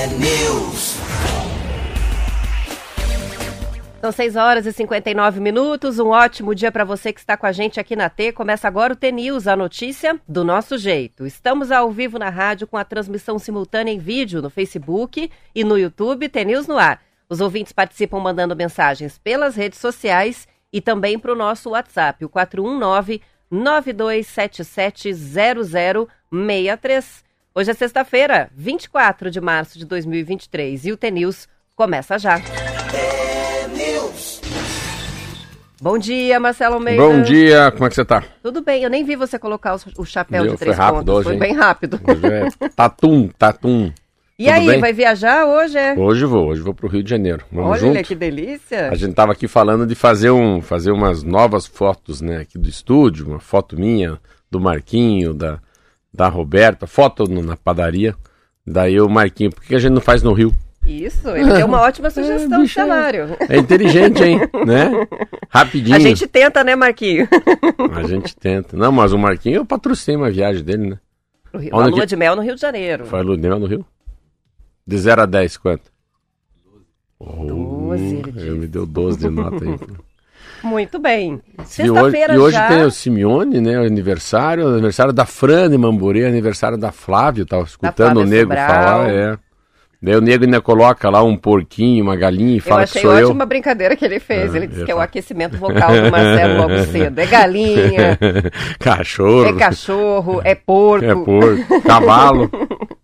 T-News. São 6 horas e 59 minutos. Um ótimo dia para você que está com a gente aqui na T. Começa agora o T-News, a notícia do nosso jeito. Estamos ao vivo na rádio com a transmissão simultânea em vídeo no Facebook e no YouTube T-News no ar. Os ouvintes participam mandando mensagens pelas redes sociais e também para o nosso WhatsApp, o 419 92770063. Hoje é sexta-feira, 24 de março de 2023 e o T-News começa já. Bom dia, Marcelo Almeida. Bom dia, como é que você tá? Tudo bem, eu nem vi você colocar o, chapéu Meu, de três foi rápido pontos. hoje, foi bem rápido. Hoje é tatum, tatum. E Tudo aí, bem? vai viajar hoje? É? Hoje vou, hoje vou pro Rio de Janeiro. Vamos Olha junto? que delícia. A gente tava aqui falando de fazer, um, fazer umas novas fotos, né, aqui do estúdio, uma foto minha, do Marquinho, da, da Roberta, foto no- na padaria. Daí o Marquinho, por que a gente não faz no Rio? Isso, ele deu uma ótima sugestão de bicho é- cenário. É inteligente, hein? né? Rapidinho. A gente tenta, né, Marquinho? A gente tenta. Não, mas o Marquinho eu patrocinei uma viagem dele, né? Rio. Uma lua que- de mel no Rio de Janeiro. Foi a lua de mel no Rio? De 0 a 10, quanto? Oh, Doze, ele ele disse. me deu 12 de nota aí. Muito bem. E hoje, Sexta-feira e hoje já. tem o Simeone, né? O aniversário, aniversário da Fran de Mamborê, aniversário da Flávia, tava escutando o nego Sobral. falar, é. Daí o nego ainda coloca lá um porquinho, uma galinha e Eu fala que achei sou ótima a brincadeira que ele fez. É, ele disse eu que é o falo. aquecimento vocal do Marcelo logo cedo. É galinha, eu. Cachorro, é cachorro, é porco. é porco, cavalo,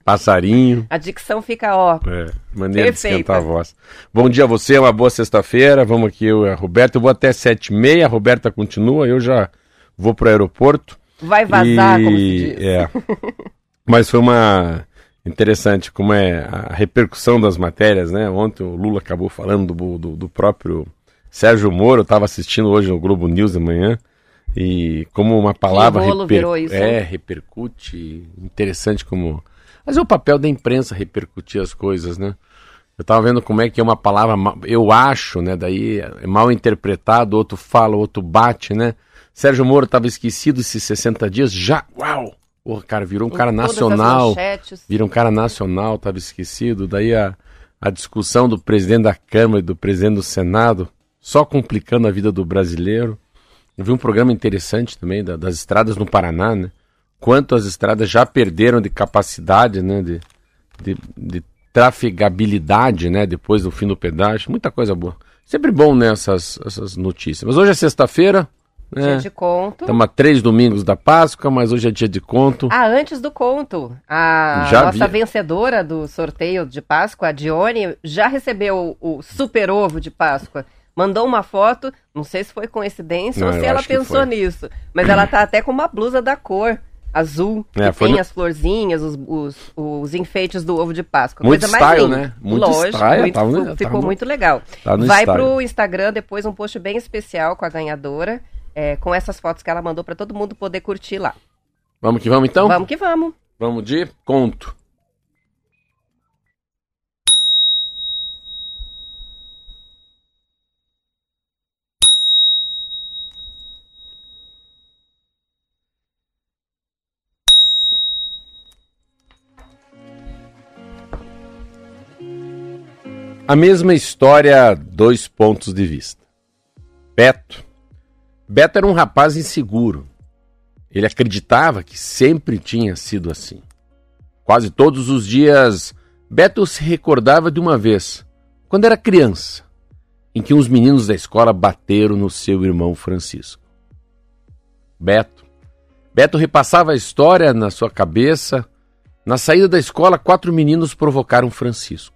passarinho. A dicção fica, ó. É, maneira de Perfeita. esquentar a voz. Bom dia a você, uma boa sexta-feira. Vamos aqui, eu e a Roberta. Eu vou até sete e meia, a Roberta continua, eu já vou pro aeroporto. Vai vazar, E- como se diz. É. Mas foi uma interessante como é a repercussão das matérias, né? Ontem o Lula acabou falando do, do, do próprio Sérgio Moro, eu estava assistindo hoje no Globo News de manhã. E como uma palavra isso, é, repercute, interessante como. Mas é o papel da imprensa repercutir as coisas, né? Eu tava vendo como é que é uma palavra, eu acho, né? Daí é mal interpretado, outro fala, outro bate, né? Sérgio Moro tava esquecido esses 60 dias, já, uau! Porra, cara, virou um cara nacional, vira um cara nacional, tava esquecido. Daí a, a discussão do presidente da Câmara e do presidente do Senado, só complicando a vida do brasileiro. Eu vi um programa interessante também da- das estradas no Paraná, né? Quanto as estradas já perderam de capacidade, né? De, de, de trafegabilidade, né? Depois do fim do pedágio. Muita coisa boa. Sempre bom, né? Essas, essas notícias. Mas hoje é sexta-feira, Dia né? de conto. Estamos a três domingos da Páscoa, mas hoje é dia de conto. Ah, antes do conto, a Já nossa vi. vencedora do sorteio de Páscoa, a Dione, já recebeu o, super ovo de Páscoa. Mandou uma foto, não sei se foi coincidência Não, ou se ela pensou nisso, mas ela tá até com uma blusa da cor azul, É, que tem no- as florzinhas, os, os, os enfeites do ovo de Páscoa. Muito Coisa mais style, linda. né? Muito Lógico, style, muito- no- ficou tava no- muito legal. tá Vai style. pro Instagram depois um post bem especial com a ganhadora, é, com essas fotos que ela mandou para todo mundo poder curtir lá. Vamos que vamos então? Vamos que vamos. Vamos de conto. A mesma história, dois pontos de vista. Beto. Beto era um rapaz inseguro. Ele acreditava que sempre tinha sido assim. Quase todos os dias, Beto se recordava de uma vez, quando era criança, em que uns meninos da escola bateram no seu irmão Francisco. Beto. Beto repassava a história na sua cabeça. Na saída da escola, quatro meninos provocaram Francisco.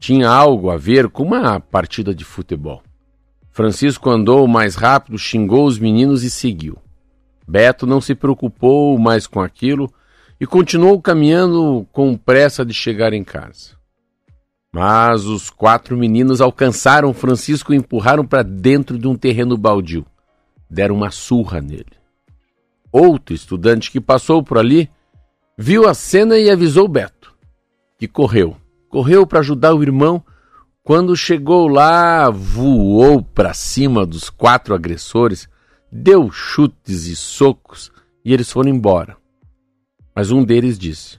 Tinha algo a ver com uma partida de futebol. Francisco andou mais rápido, xingou os meninos e seguiu. Beto não se preocupou mais com aquilo e continuou caminhando com pressa de chegar em casa. Mas os quatro meninos alcançaram Francisco e empurraram para dentro de um terreno baldio. Deram uma surra nele. Outro estudante que passou por ali viu a cena e avisou Beto, que correu. Correu para ajudar o irmão. Quando chegou lá, voou para cima dos quatro agressores, deu chutes e socos e eles foram embora. Mas um deles disse: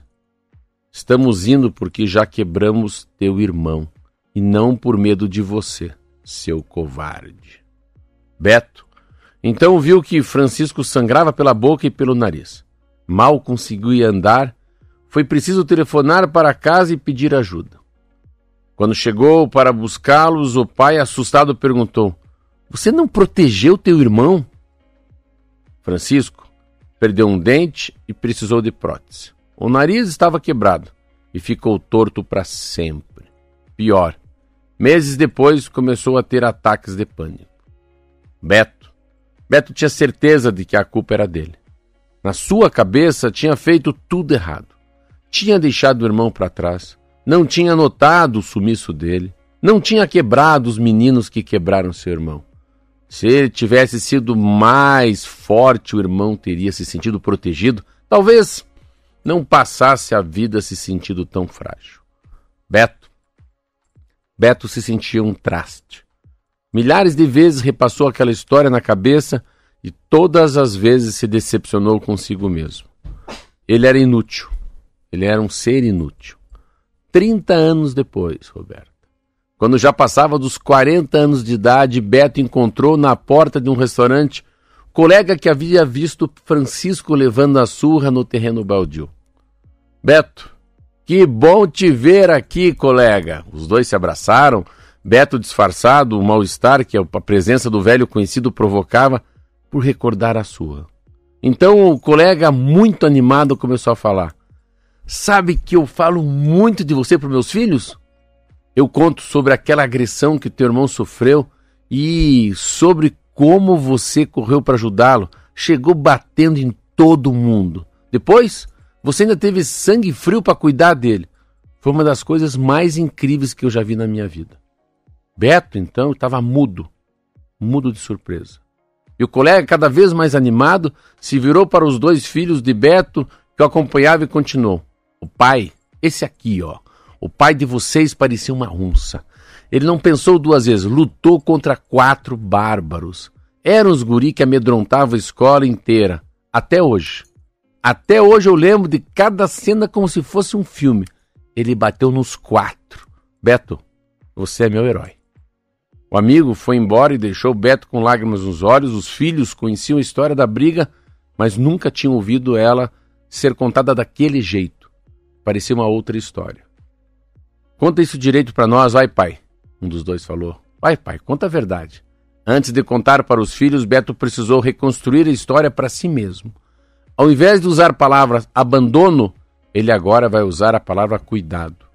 Estamos indo porque já quebramos teu irmão, e não por medo de você, seu covarde. Beto então viu que Francisco sangrava pela boca e pelo nariz. Mal conseguia andar, foi preciso telefonar para casa e pedir ajuda. Quando chegou para buscá-los, o pai, assustado, perguntou: Você não protegeu teu irmão? Francisco perdeu um dente e precisou de prótese. O nariz estava quebrado e ficou torto para sempre. Pior, meses depois começou a ter ataques de pânico. Beto. Beto tinha certeza de que a culpa era dele. Na sua cabeça, tinha feito tudo errado. Tinha deixado o irmão para trás, não tinha notado o sumiço dele, não tinha quebrado os meninos que quebraram seu irmão. Se ele tivesse sido mais forte, o irmão teria se sentido protegido. Talvez não passasse a vida se sentindo tão frágil. Beto. Beto se sentia um traste. Milhares de vezes repassou aquela história na cabeça e todas as vezes se decepcionou consigo mesmo. Ele era inútil. Ele era um ser inútil. Trinta anos depois, Roberto, quando já passava dos 40 anos de idade, Beto encontrou na porta de um restaurante colega que havia visto Francisco levando a surra no terreno baldio. Beto, que bom te ver aqui, colega. Os dois se abraçaram. Beto, disfarçado, o mal-estar que a presença do velho conhecido provocava, por recordar a sua. Então o colega, muito animado, começou a falar: Sabe que eu falo muito de você para meus filhos? Eu conto sobre aquela agressão que teu irmão sofreu e sobre como você correu para ajudá-lo, chegou batendo em todo mundo. Depois, você ainda teve sangue frio para cuidar dele. Foi uma das coisas mais incríveis que eu já vi na minha vida. Beto, então, estava mudo, mudo de surpresa. E o colega, cada vez mais animado, se virou para os dois filhos de Beto que o acompanhava e continuou: O pai, esse aqui, ó, o pai de vocês parecia uma onça. Ele não pensou duas vezes, lutou contra quatro bárbaros. Eram os guri que amedrontavam a escola inteira, até hoje. Até hoje eu lembro de cada cena como se fosse um filme. Ele bateu nos quatro. Beto, você é meu herói. O amigo foi embora e deixou Beto com lágrimas nos olhos. Os filhos conheciam a história da briga, mas nunca tinham ouvido ela ser contada daquele jeito. Parecia uma outra história. Conta isso direito para nós, vai, pai. Um dos dois falou. Vai, pai, conta a verdade. Antes de contar para os filhos, Beto precisou reconstruir a história para si mesmo. Ao invés de usar a palavra abandono, ele agora vai usar a palavra cuidado.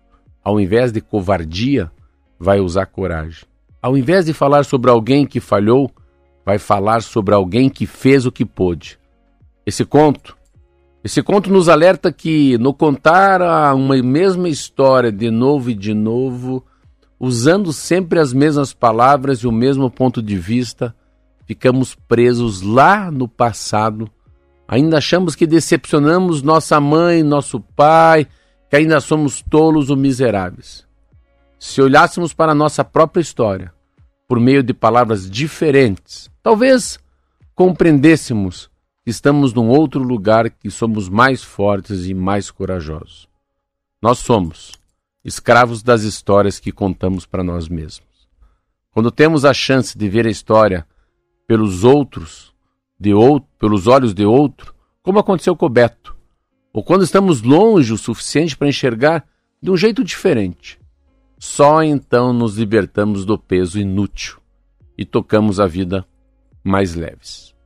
Ao invés de covardia, vai usar coragem. Ao invés de falar sobre alguém que falhou, vai falar sobre alguém que fez o que pôde. Esse conto, esse conto nos alerta que no contar uma mesma história de novo e de novo, usando sempre as mesmas palavras e o mesmo ponto de vista, ficamos presos lá no passado. Ainda achamos que decepcionamos nossa mãe, nosso pai, que ainda somos tolos ou miseráveis. Se olhássemos para a nossa própria história, por meio de palavras diferentes, talvez compreendêssemos estamos num outro lugar que somos mais fortes e mais corajosos. Nós somos escravos das histórias que contamos para nós mesmos. Quando temos a chance de ver a história pelos outros, de outro, pelos olhos de outro, como aconteceu com o Beto, ou quando estamos longe o suficiente para enxergar de um jeito diferente, só então nos libertamos do peso inútil e tocamos a vida mais leves.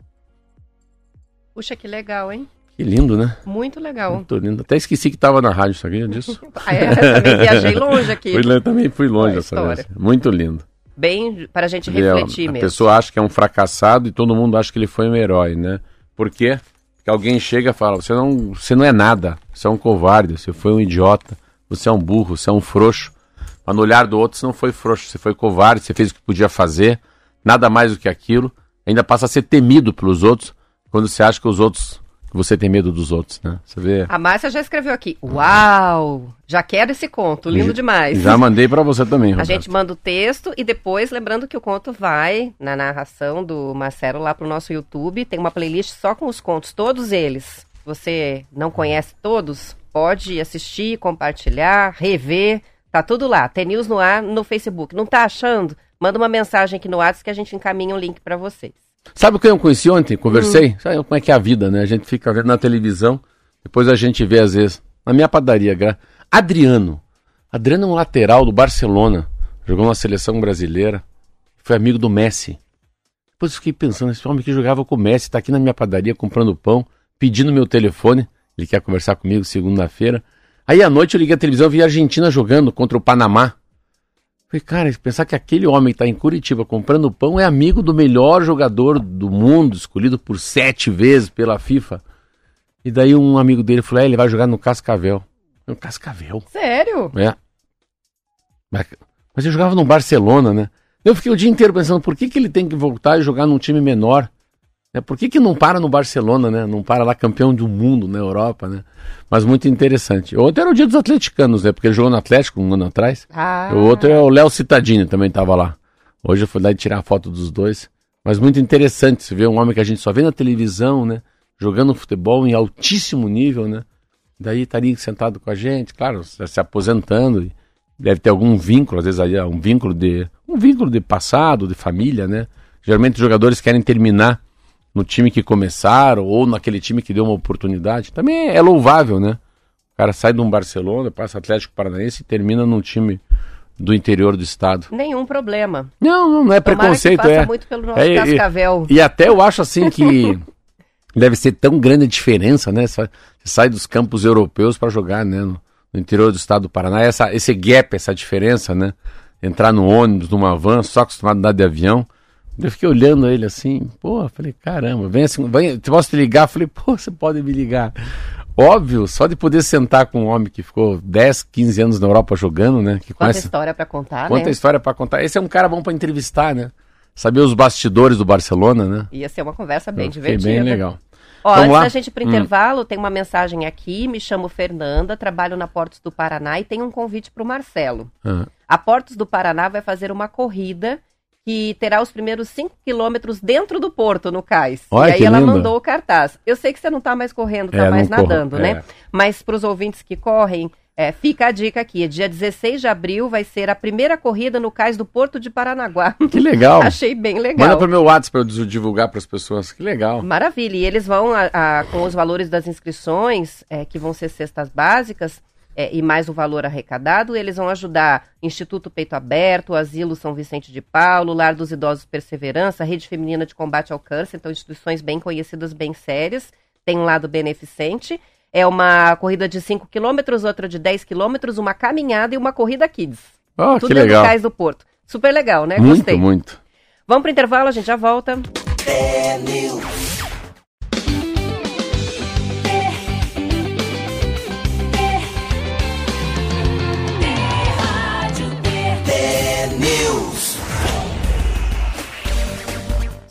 Puxa, que legal, hein? Que lindo, né? Muito legal. Muito lindo. Até esqueci que estava na rádio, sabia disso? ah, é, também viajei longe aqui. Fui, também fui longe essa vez. Muito lindo. Bem, para a gente refletir a, mesmo. A pessoa acha que é um fracassado e todo mundo acha que ele foi um herói, né? Por quê? Porque alguém chega e fala: você não, você não é nada, você é um covarde, você foi um idiota, você é um burro, você é um frouxo. Mas no olhar do outro você não foi frouxo, você foi covarde, você fez o que podia fazer, nada mais do que aquilo. Ainda passa a ser temido pelos outros quando você acha que os outros que você tem medo dos outros, né? Você vê. A Márcia já escreveu aqui. Uau! Já quero esse conto, lindo demais. Já mandei para você também, Roberto. A gente manda o texto e depois, lembrando que o conto vai na narração do Marcelo lá pro nosso YouTube. Tem uma playlist só com os contos, todos eles. Você não conhece todos? pode assistir, compartilhar, rever, tá tudo lá. Tem News no ar no Facebook. Não tá achando? Manda uma mensagem aqui no WhatsApp que a gente encaminha um link para vocês. Sabe o que eu conheci ontem? Conversei? Hum. Sabe como é que é a vida, né? A gente fica vendo na televisão, depois a gente vê às vezes. Na minha padaria, Adriano. Adriano é um lateral do Barcelona. Jogou na seleção brasileira. Foi amigo do Messi. Depois eu fiquei pensando, esse homem que jogava com o Messi está aqui na minha padaria comprando pão, pedindo meu telefone. Ele quer conversar comigo segunda-feira. Aí à noite eu liguei a televisão e vi a Argentina jogando contra o Panamá. Falei, cara, pensar que aquele homem está em Curitiba comprando pão é amigo do melhor jogador do mundo, escolhido por sete vezes pela FIFA. E daí um amigo dele falou: é, ele vai jogar no Cascavel. No Cascavel? Sério? É. Mas, mas ele jogava no Barcelona, né? Eu fiquei o dia inteiro pensando por que, que ele tem que voltar e jogar num time menor. É, por que, que não para no Barcelona, né? Não para lá campeão do mundo na Europa, né? Mas muito interessante. O outro era o dia dos atleticanos, né? Porque ele jogou no Atlético um ano atrás. Ah. O outro é o Léo Citadini, também estava lá. Hoje eu fui lá tirar a foto dos dois. Mas muito interessante você ver um homem que a gente só vê na televisão, né? Jogando futebol em altíssimo nível, né? Daí estaria sentado com a gente, claro, se aposentando. Deve ter algum vínculo, às vezes aí um vínculo de um vínculo de passado, de família, né? Geralmente os jogadores querem terminar no time que começaram ou naquele time que deu uma oportunidade. Também é louvável, né? O cara sai de um Barcelona, passa Atlético Paranaense e termina num time do interior do estado. Nenhum problema. Não, não, não é Tomara preconceito, é. muito pelo nosso é, cascavel. E, e até eu acho assim que deve ser tão grande a diferença, né? Você sai dos campos europeus para jogar, né? No, no, interior do estado do Paraná, essa, esse gap, essa diferença, né? Entrar no ônibus, numa van, só acostumado a andar de avião. Eu fiquei olhando ele assim, pô, falei, caramba, vem assim, vem, posso te ligar? Falei, pô, você pode me ligar. Óbvio, só de poder sentar com um homem que ficou 10, 15 anos na Europa jogando, né? Que Quanta história para contar, Quanta né? história para contar. Esse é um cara bom para entrevistar, né? Saber os bastidores do Barcelona, né? Ia ser uma conversa bem Eu divertida. bem legal. Ó, Vamos antes lá? da gente ir pro hum. intervalo, tem uma mensagem aqui, me chamo Fernanda, trabalho na Portos do Paraná e tem um convite para o Marcelo. Uhum. A Portos do Paraná vai fazer uma corrida que terá os primeiros 5 quilômetros dentro do porto, no cais. Olha, e aí ela lindo. mandou o cartaz. Eu sei que você não está mais correndo, está é, mais nadando, corro, né? É. Mas para os ouvintes que correm, é, fica a dica aqui. Dia 16 de abril vai ser a primeira corrida no cais do Porto de Paranaguá. Que legal. Achei bem legal. Manda para o meu WhatsApp para eu divulgar para as pessoas. Que legal. Maravilha. E eles vão, a, a, com os valores das inscrições, é, que vão ser cestas básicas, é, e mais o valor arrecadado, eles vão ajudar Instituto Peito Aberto, Asilo São Vicente de Paulo, Lar dos Idosos Perseverança, Rede Feminina de Combate ao Câncer, então instituições bem conhecidas, bem sérias, tem um lado beneficente. É uma corrida de 5 quilômetros, outra de 10 quilômetros, uma caminhada e uma corrida kids. Oh, Tudo que legal. Cais do Porto. Super legal, né? Muito, Gostei. muito. Vamos para o intervalo, a gente já volta. É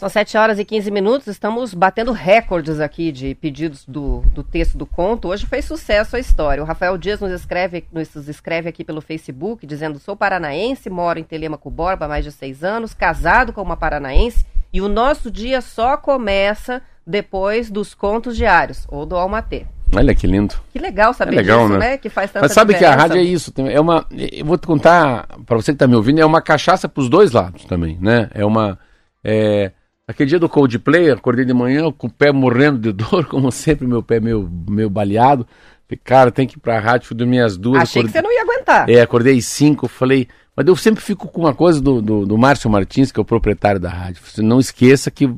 São 7 horas e 15 minutos, estamos batendo recordes aqui de pedidos do, do texto do conto. Hoje fez sucesso a história. O Rafael Dias nos escreve, nos escreve aqui pelo Facebook, dizendo: sou paranaense, moro em Telemaco Borba há mais de seis anos, casado com uma paranaense, e o nosso dia só começa depois dos contos diários, ou do Almatê. Olha que lindo. Que legal saber é legal, disso, né? né? Que faz tanta Mas sabe diferença. que a rádio é isso. É uma, eu vou te contar, para você que está me ouvindo, é uma cachaça para os dois lados também, né? É uma... É, Aquele dia do Coldplay, acordei de manhã com o pé morrendo de dor, como sempre, meu pé meio, meio baleado. Falei, cara, tem que ir pra rádio, fui dormir às duas. Achei acordei... que você não ia aguentar. É, acordei às cinco, falei... Mas eu sempre fico com uma coisa do, do, do Márcio Martins, que é o proprietário da rádio. Você não esqueça que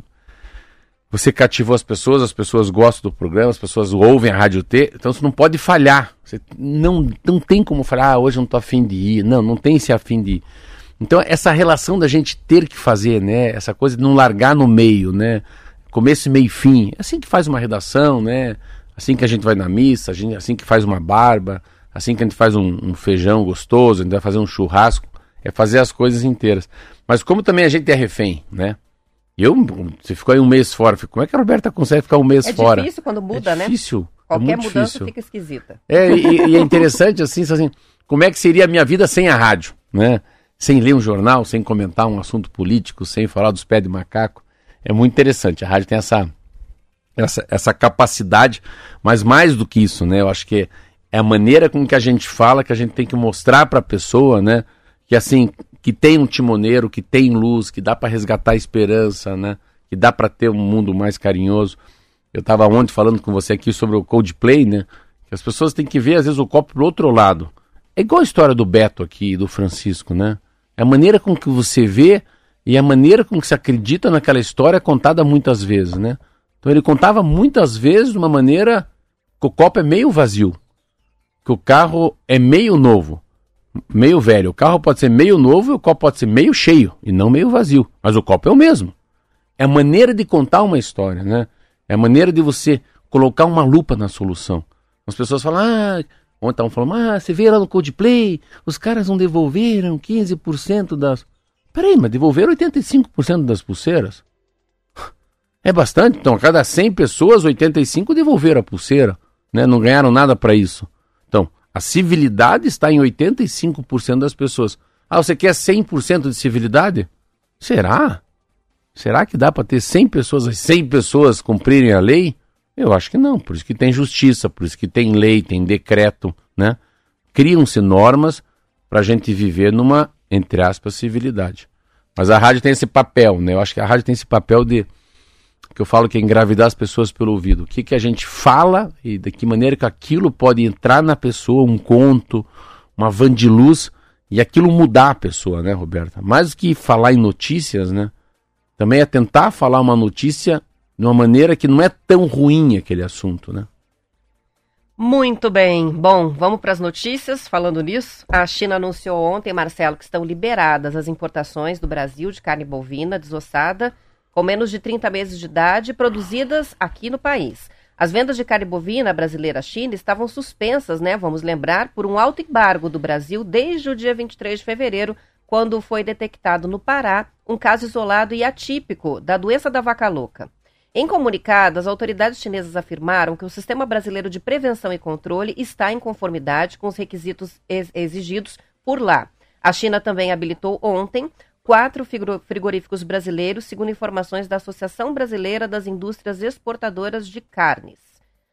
você cativou as pessoas, as pessoas gostam do programa, as pessoas ouvem a Rádio T, então você não pode falhar. Você não, não tem como falar, ah, hoje eu não tô afim de ir. Não, não tem esse afim de ir. Então, essa relação da gente ter que fazer, né? Essa coisa de não largar no meio, né? Começo, meio e fim. É assim que faz uma redação, né? Assim que a gente vai na missa, gente, assim que faz uma barba, assim que a gente faz um, um, feijão gostoso, a gente vai fazer um churrasco. É fazer as coisas inteiras. Mas como também a gente é refém, né? Eu, você ficou aí um mês fora. Como é que a Roberta consegue ficar um mês é fora? É difícil quando muda, é né? Difícil. É Qualquer é mudança difícil. fica esquisita. É, e, e é interessante assim, assim, como é que seria a minha vida sem a rádio, né? Sem ler um jornal, sem comentar um assunto político, sem falar dos pés de macaco. É muito interessante. A rádio tem essa, essa, essa capacidade, mas mais do que isso, né? Eu acho que É a maneira com que a gente fala que a gente tem que mostrar para a pessoa, né? Que assim, que tem um timoneiro, que tem luz, que dá para resgatar a esperança, né? Que dá para ter um mundo mais carinhoso. Eu estava ontem falando com você aqui sobre o Coldplay, né? Que as pessoas têm que ver às vezes o copo pro outro lado. É igual a história do Beto aqui, do Francisco, né? É a maneira com que você vê e a maneira com que se acredita naquela história é contada muitas vezes, né? Então ele contava muitas vezes de uma maneira que o copo é meio vazio, que o carro é meio novo, meio velho. O carro pode ser meio novo e o copo pode ser meio cheio e não meio vazio, mas o copo é o mesmo. É a maneira de contar uma história, né? É a maneira de você colocar uma lupa na solução. As pessoas falam, ah, ontem estavam falando, ah, você vê lá no Codeplay, os caras não devolveram 15% das. Peraí, mas devolveram 85% das pulseiras? É bastante. Então, a cada 100 pessoas, 85 devolveram a pulseira. Né? Não ganharam nada para isso. Então, a civilidade está em 85% das pessoas. Ah, você quer 100% de civilidade? Será? Será que dá para ter 100 pessoas, 100 pessoas cumprirem a lei? Eu acho que não. Por isso que tem justiça, por isso que tem lei, tem decreto, né? Criam-se normas para a gente viver numa entre aspas, civilidade. Mas a rádio tem esse papel, né? Eu acho que a rádio tem esse papel de que eu falo que é engravidar as pessoas pelo ouvido. O que, que a gente fala e de que maneira que aquilo pode entrar na pessoa, um conto, uma van de luz, e aquilo mudar a pessoa, né, Roberta? Mais do que falar em notícias, né? Também é tentar falar uma notícia de uma maneira que não é tão ruim aquele assunto, né? Muito bem. Bom, vamos para as notícias. Falando nisso, a China anunciou ontem, Marcelo, que estão liberadas as importações do Brasil de carne bovina desossada com menos de 30 meses de idade produzidas aqui no país. As vendas de carne bovina brasileira à China estavam suspensas, né? Vamos lembrar, por um alto embargo do Brasil desde o dia 23 de fevereiro, quando foi detectado no Pará um caso isolado e atípico da doença da vaca louca. Em comunicado, as autoridades chinesas afirmaram que o sistema brasileiro de prevenção e controle está em conformidade com os requisitos ex exigidos por lá. A China também habilitou ontem quatro frigoríficos brasileiros, segundo informações da Associação Brasileira das Indústrias Exportadoras de Carnes.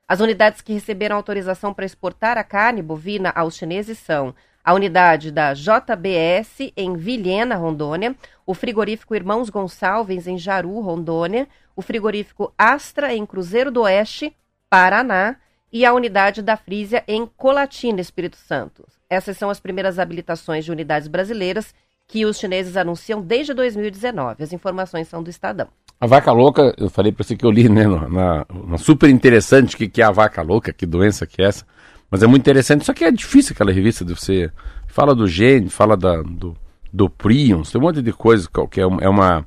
As unidades que receberam autorização para exportar a carne bovina aos chineses são a unidade da JBS em Vilhena, Rondônia, o frigorífico Irmãos Gonçalves em Jaru, Rondônia, o frigorífico Astra em Cruzeiro do Oeste, Paraná, e a unidade da Frisia em Colatina, Espírito Santo. Essas são as primeiras habilitações de unidades brasileiras que os chineses anunciam desde 2019. As informações são do Estadão. A vaca louca, eu falei para você que eu li, né, na, na super interessante que, que é a vaca louca, que doença que é essa. Mas é muito interessante, só que é difícil aquela revista de você. Fala do gene, fala da, do, do prions, tem um monte de coisa que é, é uma,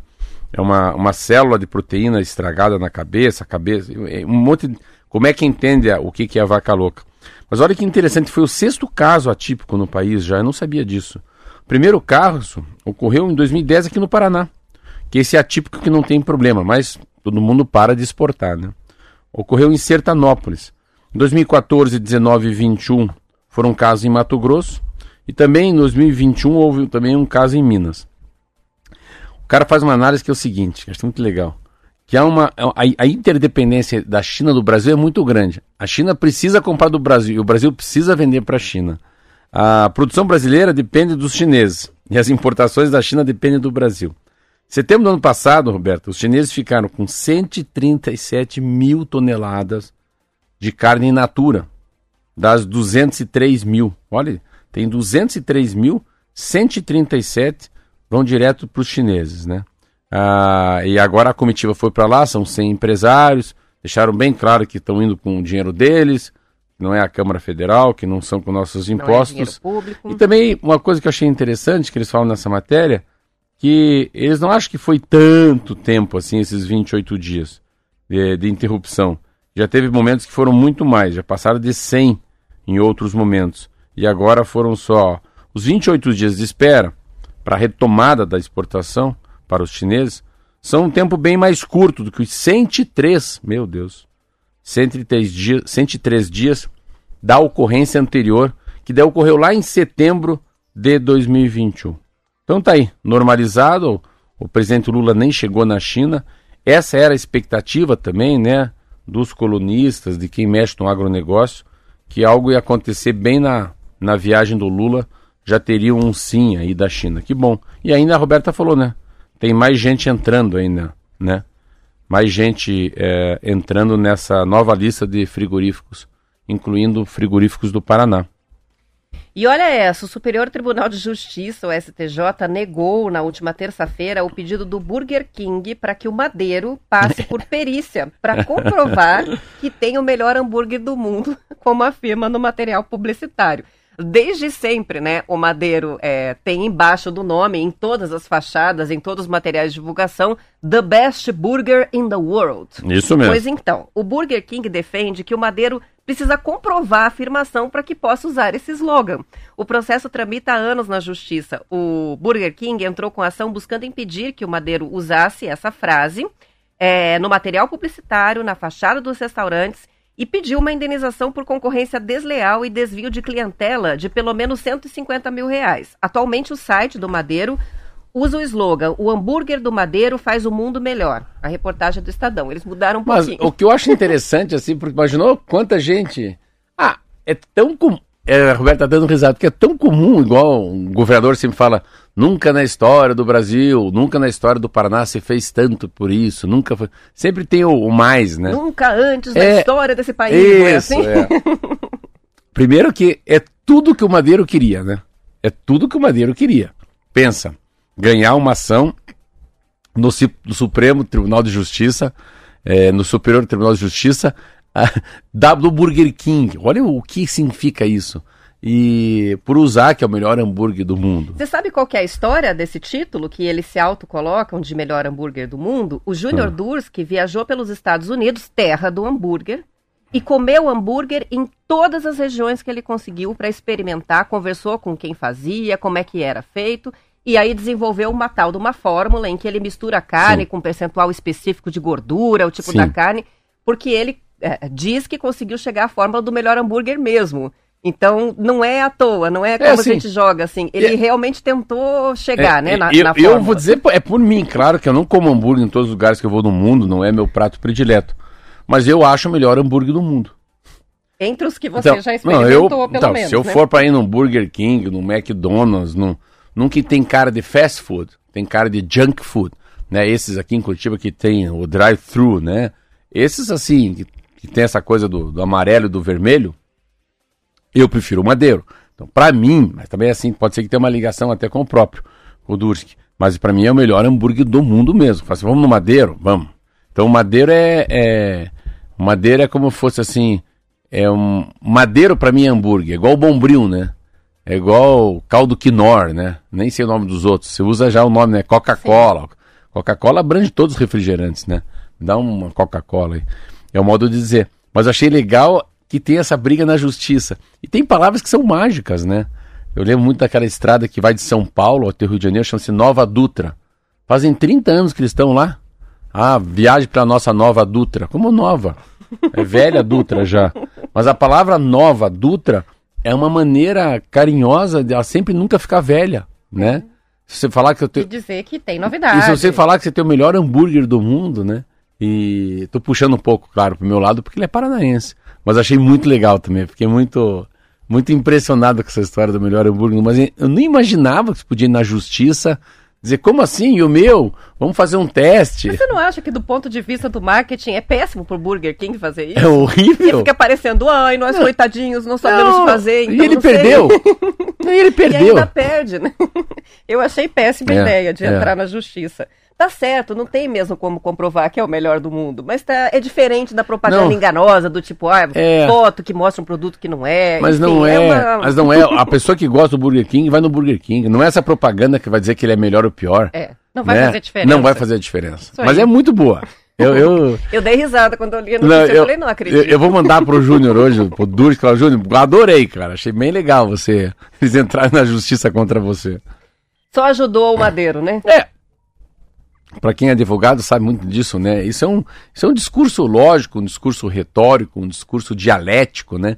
é uma, uma célula de proteína estragada na cabeça, cabeça, um monte de, Como é que entende o que, que é a vaca louca? Mas olha que interessante, foi o sexto caso atípico no país já, eu não sabia disso. O primeiro caso ocorreu em 2010 aqui no Paraná, que esse é atípico que não tem problema, mas todo mundo para de exportar, né? Ocorreu em Sertanópolis. Em 2014, 19 e 21 foram casos em Mato Grosso. E também em 2021 houve também um caso em Minas. Cara faz uma análise que é o seguinte, que acho muito legal. Que há uma, a, a interdependência da China do Brasil é muito grande. A China precisa comprar do Brasil e o Brasil precisa vender para a China. A produção brasileira depende dos chineses e as importações da China dependem do Brasil. Setembro do ano passado, Roberto, os chineses ficaram com 137 mil toneladas de carne in natura, das 203 mil. Olha, tem 203 mil, 137 vão direto para os chineses, né? Ah, e agora a comitiva foi para lá, são 100 empresários, deixaram bem claro que estão indo com o dinheiro deles, não é a Câmara Federal, que não são com nossos é impostos. É e também uma coisa que eu achei interessante que eles falam nessa matéria, que eles não acham que foi tanto tempo assim, esses 28 dias de, de interrupção. Já teve momentos que foram muito mais, já passaram de 100 em outros momentos. E agora foram só os 28 dias de espera para a retomada da exportação para os chineses. São um tempo bem mais curto do que os 103, meu Deus, 103 dias, 103 dias da ocorrência anterior, que daí ocorreu lá em setembro de 2021. Então tá aí, normalizado, o presidente Lula nem chegou na China. Essa era a expectativa também, né? dos colunistas, de quem mexe no agronegócio, que algo ia acontecer bem na, na viagem do Lula, já teria um sim aí da China. Que bom. E ainda a Roberta falou, né? Tem mais gente entrando ainda, né? Mais gente é, entrando nessa nova lista de frigoríficos, incluindo frigoríficos do Paraná. E olha essa, o Superior Tribunal de Justiça, o STJ, negou na última terça-feira o pedido do Burger King para que o Madeiro passe por perícia para comprovar que tem o melhor hambúrguer do mundo, como afirma no material publicitário. Desde sempre, né, o Madeiro é, tem embaixo do nome, em todas as fachadas, em todos os materiais de divulgação, The Best Burger in the World. Isso mesmo. Pois então, o Burger King defende que o Madeiro precisa comprovar a afirmação para que possa usar esse slogan. O processo tramita há anos na justiça. O Burger King entrou com ação buscando impedir que o Madeiro usasse essa frase é, no material publicitário, na fachada dos restaurantes e pediu uma indenização por concorrência desleal e desvio de clientela de pelo menos 150 mil reais. Atualmente, o site do Madeiro usa o slogan: O hambúrguer do Madeiro faz o mundo melhor. A reportagem do Estadão. Eles mudaram um Mas pouquinho. o que eu acho interessante, assim, porque imaginou quanta gente. Ah, é tão comum. É, a Roberta tá dando risada, porque é tão comum, igual um governador sempre fala, nunca na história do Brasil, nunca na história do Paraná se fez tanto por isso, nunca foi. Sempre tem o, o mais, né? Nunca antes da É, história desse país, não é Isso, assim? é. Primeiro que é tudo que o Madeiro queria, né? É tudo que o Madeiro queria. Pensa, ganhar uma ação no, no Supremo Tribunal de Justiça, eh, no Superior Tribunal de Justiça, ah, da, do Burger King. Olha o que significa isso. E por usar que é o melhor hambúrguer do mundo. Você sabe qual que é a história desse título que eles se autocolocam de melhor hambúrguer do mundo? O Júnior Ah. Durski viajou pelos Estados Unidos, terra do hambúrguer, e comeu hambúrguer em todas as regiões que ele conseguiu para experimentar, conversou com quem fazia, como é que era feito, e aí desenvolveu uma tal de uma fórmula em que ele mistura a carne Sim. com um percentual específico de gordura, o tipo Sim. da carne, porque ele é, diz que conseguiu chegar à fórmula do melhor hambúrguer mesmo. Então, não é à toa, não é como a assim, gente joga assim. Ele é- realmente tentou chegar, É, né, na, eu, na eu vou dizer, é por mim, claro que eu não como hambúrguer em todos os lugares que eu vou no mundo, não é meu prato predileto. Mas eu acho o melhor hambúrguer do mundo. Entre os que você já experimentou, não, eu, pelo então, menos, se eu né? for para ir num Burger King, num McDonald's, num, num que tem cara de fast food, tem cara de junk food, né? Esses aqui em Curitiba que tem o drive-thru, né? Esses assim, que, que tem essa coisa do, do amarelo e do vermelho, eu prefiro o Madeiro. Então, para mim, mas também assim, pode ser que tenha uma ligação até com o próprio, o Durski. Mas para mim é o melhor hambúrguer do mundo mesmo. Fala assim, vamos no Madeiro? Vamos. Então o Madeiro é, é... O Madeiro é como fosse assim... É um... Madeiro para mim é hambúrguer. É igual o Bombril, né? É igual caldo quinor, né? Nem sei o nome dos outros. Você usa já o nome, né? Coca-Cola. Coca-Cola abrange todos os refrigerantes, né? Dá uma Coca-Cola aí. É o modo de dizer. Mas eu achei legal que tem essa briga na justiça. E tem palavras que são mágicas, né? Eu lembro muito daquela estrada que vai de São Paulo até o Rio de Janeiro, chama-se Nova Dutra. Fazem 30 anos que eles estão lá. Ah, viagem para nossa Nova Dutra. Como nova? É velha Dutra já. Mas a palavra Nova Dutra é uma maneira carinhosa de ela sempre nunca ficar velha, né? Se você falar que eu E tenho... dizer que tem E novidade. se você falar que você tem o melhor hambúrguer do mundo, né? E tô puxando um pouco, claro, pro meu lado, porque ele é paranaense. Mas achei muito legal também. Fiquei muito, muito impressionado com essa história do melhor hambúrguer. Mas eu nem imaginava que você podia ir na justiça dizer, como assim? E o meu? Vamos fazer um teste. Você não acha que do ponto de vista do marketing é péssimo pro Burger King fazer isso? É E horrível. fica parecendo, ai, nós coitadinhos não sabemos Não, fazer, então e ele não sei." perdeu. e ele E perdeu. ainda perde, né? Eu achei péssima a É, ideia de é. entrar na justiça. Tá certo, não tem mesmo como comprovar que é o melhor do mundo, mas tá, é diferente da propaganda Não. enganosa, do tipo, ah, É. foto que mostra um produto que não é. Mas enfim, não é, uma- mas não é. A pessoa que gosta do Burger King vai no Burger King. Não é essa propaganda que vai dizer que ele é melhor ou pior. É, não vai né? fazer diferença. Não vai fazer diferença. Mas é muito boa. Eu, eu, Eu dei risada quando eu li a não, notícia, eu, eu, falei, não acredito. eu, eu vou mandar pro Júnior hoje, pro Dures, claro, Júnior, adorei, cara. Achei bem legal você, eles entrarem na justiça contra você. Só ajudou o Madeiro, né? É. Para quem é advogado sabe muito disso, né? Isso é, um, isso é um discurso lógico, um discurso retórico, um discurso dialético, né?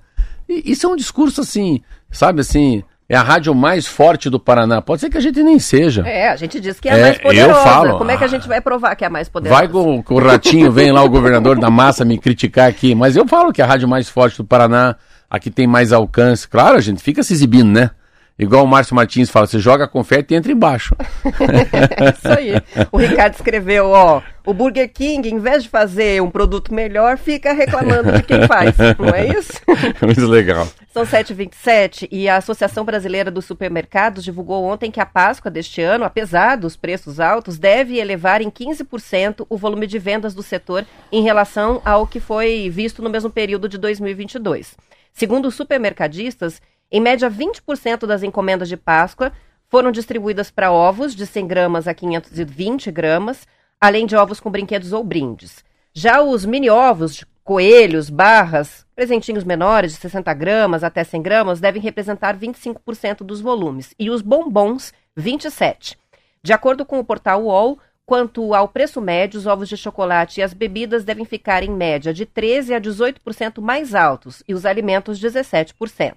E isso é um discurso assim, sabe assim, é a rádio mais forte do Paraná. Pode ser que a gente nem seja. É, a gente diz que é a É, mais poderosa. eu falo, Como é que a ah, gente vai provar que é a mais poderosa? Vai com, com o ratinho, vem lá o governador da massa me criticar aqui. Mas eu falo que é a rádio mais forte do Paraná, a que tem mais alcance. Claro, a gente fica se exibindo, né? Igual o Márcio Martins fala, você joga confete e entra embaixo. Isso aí. O Ricardo escreveu, ó, o Burger King, em vez de fazer um produto melhor, fica reclamando de quem faz. Não é isso? Muito legal. São 7h27 e a Associação Brasileira dos Supermercados divulgou ontem que a Páscoa deste ano, apesar dos preços altos, deve elevar em 15% o volume de vendas do setor em relação ao que foi visto no mesmo período de 2022. Segundo os supermercadistas, em média, 20% das encomendas de Páscoa foram distribuídas para ovos de 100 gramas a 520 gramas, além de ovos com brinquedos ou brindes. Já os mini ovos coelhos, barras, presentinhos menores de 60 gramas até 100 gramas devem representar 25% dos volumes e os bombons 27. De acordo com o portal UOL, quanto ao preço médio, os ovos de chocolate e as bebidas devem ficar em média de 13 a 18% mais altos e os alimentos 17%.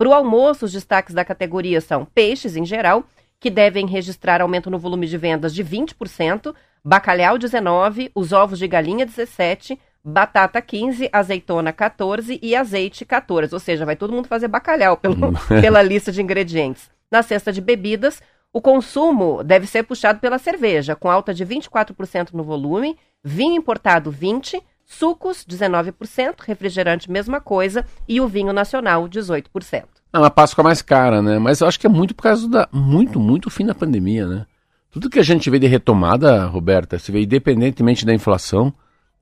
Para o almoço, os destaques da categoria são peixes em geral, que devem registrar aumento no volume de vendas de 20%, bacalhau 19%, os ovos de galinha 17%, batata 15%, azeitona 14% e azeite 14%. Ou seja, vai todo mundo fazer bacalhau pelo, pela lista de ingredientes. Na cesta de bebidas, o consumo deve ser puxado pela cerveja, com alta de 24% no volume, vinho importado 20%, Sucos, 19%, refrigerante, mesma coisa, e o vinho nacional, 18%. Não, a Páscoa é mais cara, né? Mas eu acho que é muito por causa da. Muito, muito fim da pandemia, né? Tudo que a gente vê de retomada, Roberta, se vê independentemente da inflação,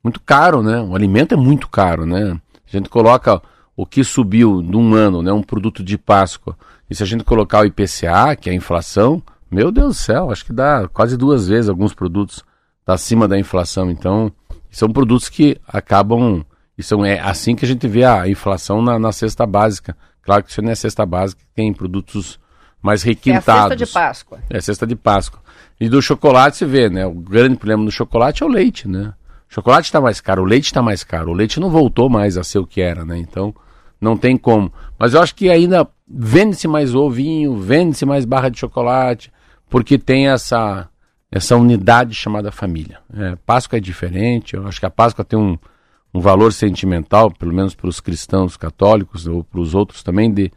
muito caro, né? O alimento é muito caro, né? A gente coloca o que subiu num ano, né? Um produto de Páscoa. E se a gente colocar o IPCA, que é a inflação, meu Deus do céu, acho que dá quase duas vezes alguns produtos tá acima da inflação. Então, são produtos que acabam. E são, é assim que a gente vê a inflação na, na cesta básica. Claro que isso não é cesta básica, tem produtos mais requintados. É a cesta de Páscoa. É a cesta de Páscoa. E do chocolate se vê, né? O grande problema do chocolate é o leite, né? O chocolate está mais caro, o leite está mais caro. O leite não voltou mais a ser o que era, né? Então, não tem como. Mas eu acho que ainda vende-se mais ovinho, vende-se mais barra de chocolate, porque tem essa essa unidade chamada família. É, Páscoa é diferente, eu acho que a Páscoa tem um, um valor sentimental, pelo menos para os cristãos católicos ou para os outros também, de,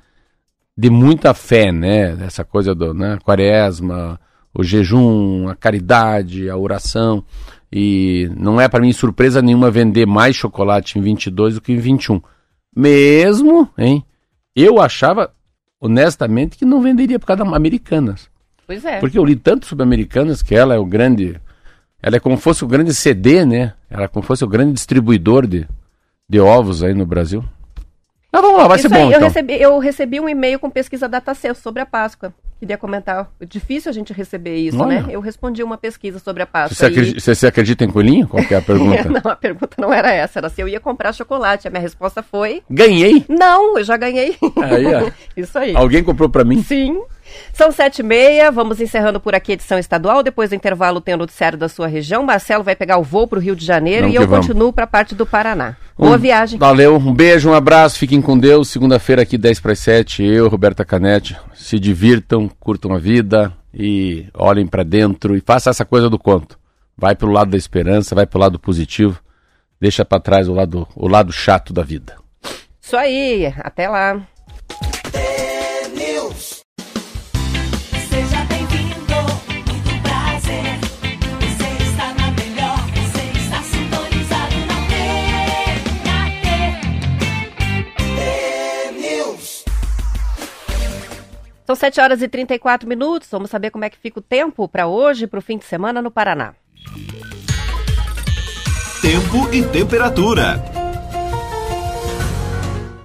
de muita fé, né? Essa coisa do né? quaresma, o jejum, a caridade, a oração. E não é para mim surpresa nenhuma vender mais chocolate em 22 do que em 21. Mesmo, hein? Eu achava, honestamente, que não venderia por causa da Americanas. Pois é. Porque eu li tanto sobre Americanas que ela é o grande. Ela é como fosse o grande CD, né? Ela é como fosse o grande distribuidor de, de ovos aí no Brasil. Mas vamos lá, vai Isso ser bom. Aí, então. eu, recebi, eu recebi um e-mail com pesquisa DataCel sobre a Páscoa. Queria comentar. Difícil a gente receber isso, Olha. né? Eu respondi uma pesquisa sobre a Páscoa. Você, acredita, você, você acredita em coelhinho? Qual que é a pergunta? não, a pergunta não era essa. Era se eu ia comprar chocolate. A minha resposta foi: Ganhei! Não, eu já ganhei. Aí, ó. Isso aí. Alguém comprou para mim? Sim. São sete e meia, vamos encerrando por aqui a edição estadual. Depois do intervalo tem o noticiário da sua região. Marcelo vai pegar o voo para o Rio de Janeiro e eu vamos. continuo para a parte do Paraná. Boa Um- viagem. Valeu, um beijo, um abraço, fiquem com Deus. Segunda-feira aqui, 10 para 7, eu, Roberta Canete. Se divirtam, curtam a vida e olhem para dentro e faça essa coisa do conto. Vai pro lado da esperança, vai pro lado positivo. Deixa para trás o lado, o lado chato da vida. Isso aí, até lá. São 7 horas e 34 minutos. Vamos saber como é que fica o tempo para hoje, para o fim de semana no Paraná. Tempo e temperatura.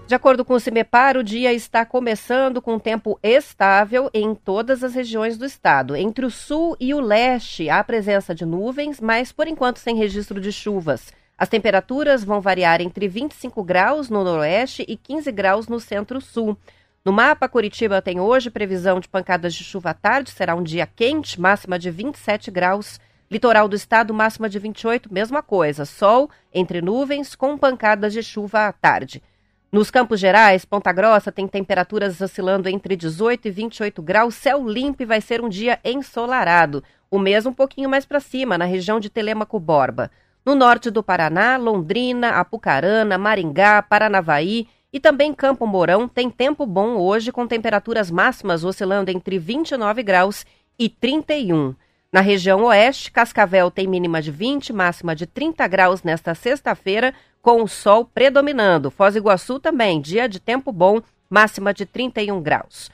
De acordo com o CIMEPAR, o dia está começando com tempo estável em todas as regiões do estado. Entre o sul e o leste, há presença de nuvens, mas por enquanto sem registro de chuvas. As temperaturas vão variar entre 25 graus no noroeste e 15 graus no centro-sul. No mapa, Curitiba tem hoje previsão de pancadas de chuva à tarde, será um dia quente, máxima de 27 graus. Litoral do estado, máxima de 28, mesma coisa. Sol entre nuvens com pancadas de chuva à tarde. Nos Campos Gerais, Ponta Grossa tem temperaturas oscilando entre 18 e 28 graus, céu limpo e vai ser um dia ensolarado. O mesmo um pouquinho mais para cima, na região de Telêmaco Borba. No norte do Paraná, Londrina, Apucarana, Maringá, Paranavaí E também Campo Mourão tem tempo bom hoje, com temperaturas máximas oscilando entre 29 graus e 31. Na região oeste, Cascavel tem mínima de 20, máxima de 30 graus nesta sexta-feira, com o sol predominando. Foz do Iguaçu também, dia de tempo bom, máxima de 31 graus.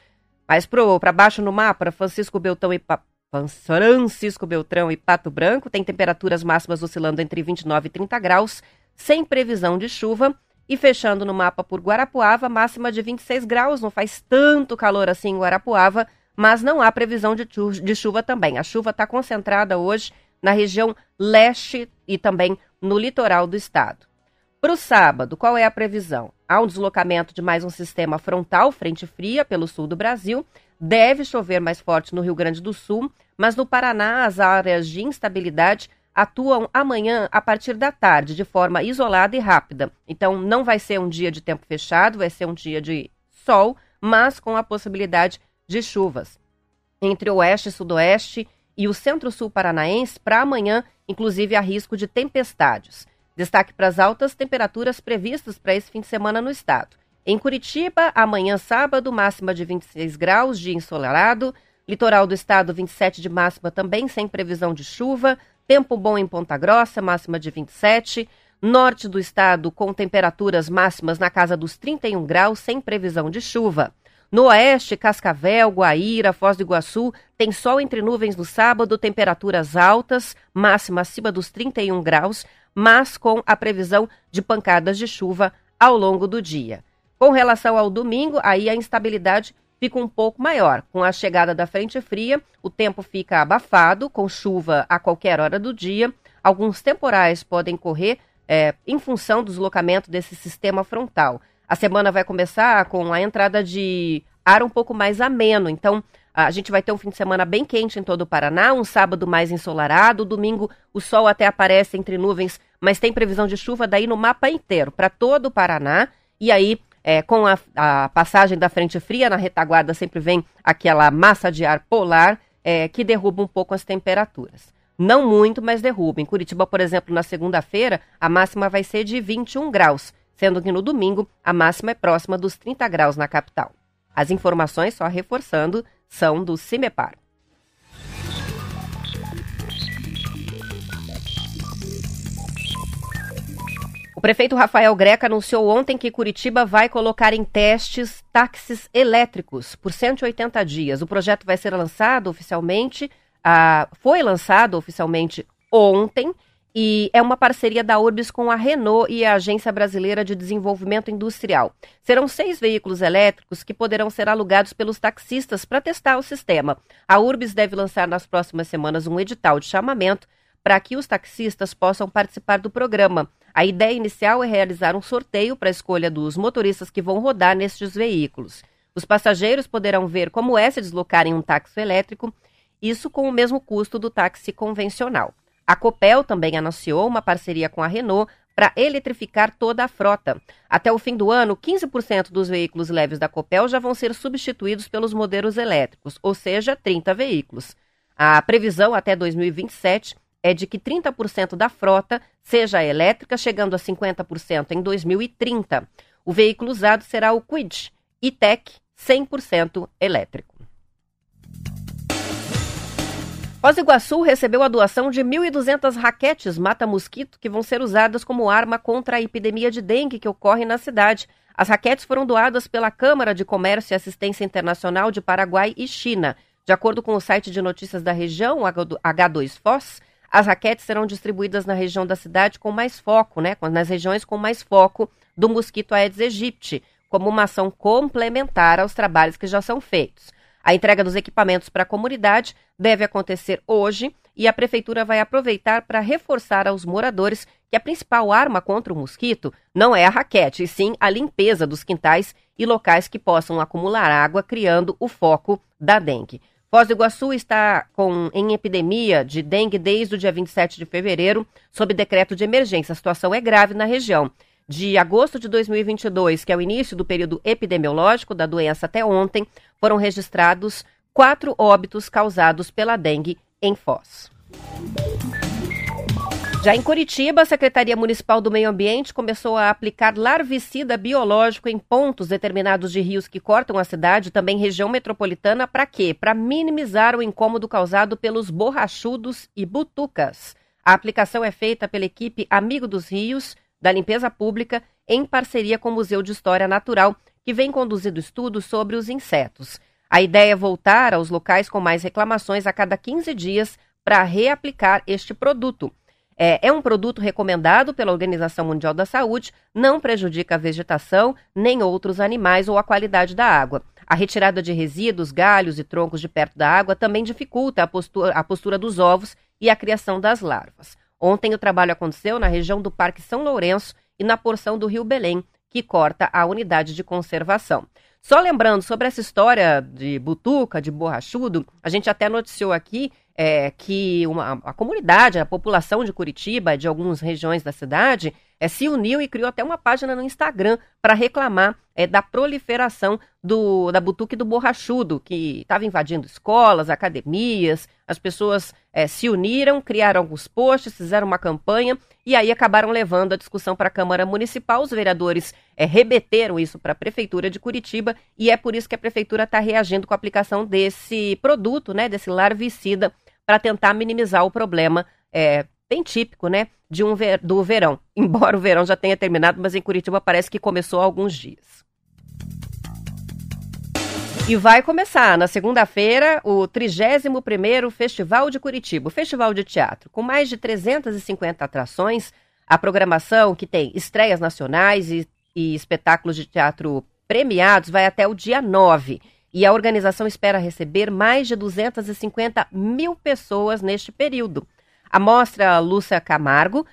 Mais para baixo no mapa, Francisco Beltrão e pa... Francisco Beltrão e Pato Branco tem temperaturas máximas oscilando entre 29 e 30 graus, sem previsão de chuva. E fechando no mapa por Guarapuava, máxima de 26 graus, não faz tanto calor assim em Guarapuava, mas não há previsão de, de chuva também. A chuva está concentrada hoje na região leste e também no litoral do estado. Para o sábado, qual é a previsão? Há um deslocamento de mais um sistema frontal, frente fria, pelo sul do Brasil. Deve chover mais forte no Rio Grande do Sul, mas no Paraná as áreas de instabilidade atuam amanhã a partir da tarde, de forma isolada e rápida. Então, não vai ser um dia de tempo fechado, vai ser um dia de sol, mas com a possibilidade de chuvas. Entre o oeste e sudoeste e o centro-sul paranaense, para amanhã, inclusive, há risco de tempestades. Destaque para as altas temperaturas previstas para esse fim de semana no estado. Em Curitiba, amanhã sábado, máxima de 26 graus, dia ensolarado. Litoral do estado, 27 de máxima também, sem previsão de chuva. Tempo bom em Ponta Grossa, máxima de 27. Norte do estado, com temperaturas máximas na casa dos 31 graus, sem previsão de chuva. No oeste, Cascavel, Guaíra, Foz do Iguaçu, tem sol entre nuvens no sábado, temperaturas altas, máxima acima dos 31 graus, mas com a previsão de pancadas de chuva ao longo do dia. Com relação ao domingo, aí a instabilidade fica um pouco maior. Com a chegada da frente fria, o tempo fica abafado, com chuva a qualquer hora do dia. Alguns temporais podem correr é, em função do deslocamento desse sistema frontal. A semana vai começar com a entrada de ar um pouco mais ameno. Então, a gente vai ter um fim de semana bem quente em todo o Paraná, um sábado mais ensolarado, domingo o sol até aparece entre nuvens, mas tem previsão de chuva daí no mapa inteiro, para todo o Paraná. E aí, é, com a, a, passagem da frente fria, na retaguarda sempre vem aquela massa de ar polar é, que derruba um pouco as temperaturas. Não muito, mas derruba. Em Curitiba, por exemplo, na segunda-feira, a máxima vai ser de 21 graus sendo que no domingo a máxima é próxima dos 30 graus na capital. As informações, só reforçando, são do CIMEPAR. O prefeito Rafael Greca anunciou ontem que Curitiba vai colocar em testes táxis elétricos por 180 dias. O projeto vai ser lançado oficialmente, ah, foi lançado oficialmente ontem e é uma parceria da Urbis com a Renault e a Agência Brasileira de Desenvolvimento Industrial. Serão seis veículos elétricos que poderão ser alugados pelos taxistas para testar o sistema. A Urbis deve lançar nas próximas semanas um edital de chamamento para que os taxistas possam participar do programa. A ideia inicial é realizar um sorteio para a escolha dos motoristas que vão rodar nestes veículos. Os passageiros poderão ver como é se deslocar em um táxi elétrico, isso com o mesmo custo do táxi convencional. A Copel também anunciou uma parceria com a Renault para eletrificar toda a frota. Até o fim do ano, 15% dos veículos leves da Copel já vão ser substituídos pelos modelos elétricos, ou seja, 30 veículos. A previsão até 2027 é de que 30% da frota seja elétrica, chegando a 50% em 2030. O veículo usado será o Quid e-Tech 100% elétrico. Foz Iguaçu recebeu a doação de 1.200 raquetes mata-mosquito que vão ser usadas como arma contra a epidemia de dengue que ocorre na cidade. As raquetes foram doadas pela Câmara de Comércio e Assistência Internacional de Paraguai e China. De acordo com o site de notícias da região, H2Foz, as raquetes serão distribuídas na região da cidade com mais foco, né, nas regiões com mais foco do mosquito Aedes aegypti, como uma ação complementar aos trabalhos que já são feitos. A entrega dos equipamentos para a comunidade deve acontecer hoje e a prefeitura vai aproveitar para reforçar aos moradores que a principal arma contra o mosquito não é a raquete, e sim a limpeza dos quintais e locais que possam acumular água, criando o foco da dengue. Foz do Iguaçu está com, em epidemia de dengue desde o dia 27 de fevereiro, sob decreto de emergência. A situação é grave na região. De agosto de 2022, que é o início do período epidemiológico da doença até ontem, foram registrados quatro óbitos causados pela dengue em Foz. Já em Curitiba, a Secretaria Municipal do Meio Ambiente começou a aplicar larvicida biológico em pontos determinados de rios que cortam a cidade, também região metropolitana, para quê? Para minimizar o incômodo causado pelos borrachudos e butucas. A aplicação é feita pela equipe Amigo dos Rios, da Limpeza Pública, em parceria com o Museu de História Natural, que vem conduzindo estudos sobre os insetos. A ideia é voltar aos locais com mais reclamações a cada 15 dias para reaplicar este produto. É, é, um produto recomendado pela Organização Mundial da Saúde, não prejudica a vegetação, nem outros animais ou a qualidade da água. A retirada de resíduos, galhos e troncos de perto da água também dificulta a postura, a postura dos ovos e a criação das larvas. Ontem o trabalho aconteceu na região do Parque São Lourenço e na porção do Rio Belém, que corta a unidade de conservação. Só lembrando sobre essa história de butuca, de borrachudo, a gente até noticiou aqui é, que uma, a comunidade, a população de Curitiba, de algumas regiões da cidade, é, se uniu e criou até uma página no Instagram para reclamar é, da proliferação do, da butuque do borrachudo, que estava invadindo escolas, academias. As pessoas é, se uniram, criaram alguns posts, fizeram uma campanha e aí acabaram levando a discussão para a Câmara Municipal. Os vereadores é, remeteram isso para a Prefeitura de Curitiba e é por isso que a Prefeitura está reagindo com a aplicação desse produto, né, desse larvicida para tentar minimizar o problema é, bem típico, né, de um ver, do verão. Embora o verão já tenha terminado, mas em Curitiba parece que começou há alguns dias. E vai começar na segunda-feira o 31º Festival de Curitiba, Festival de Teatro, com mais de 350 atrações. A programação, que tem estreias nacionais e, e espetáculos de teatro premiados, vai até o dia 9 e a organização espera receber mais de 250 mil pessoas neste período. A mostra Lúcia Camargo,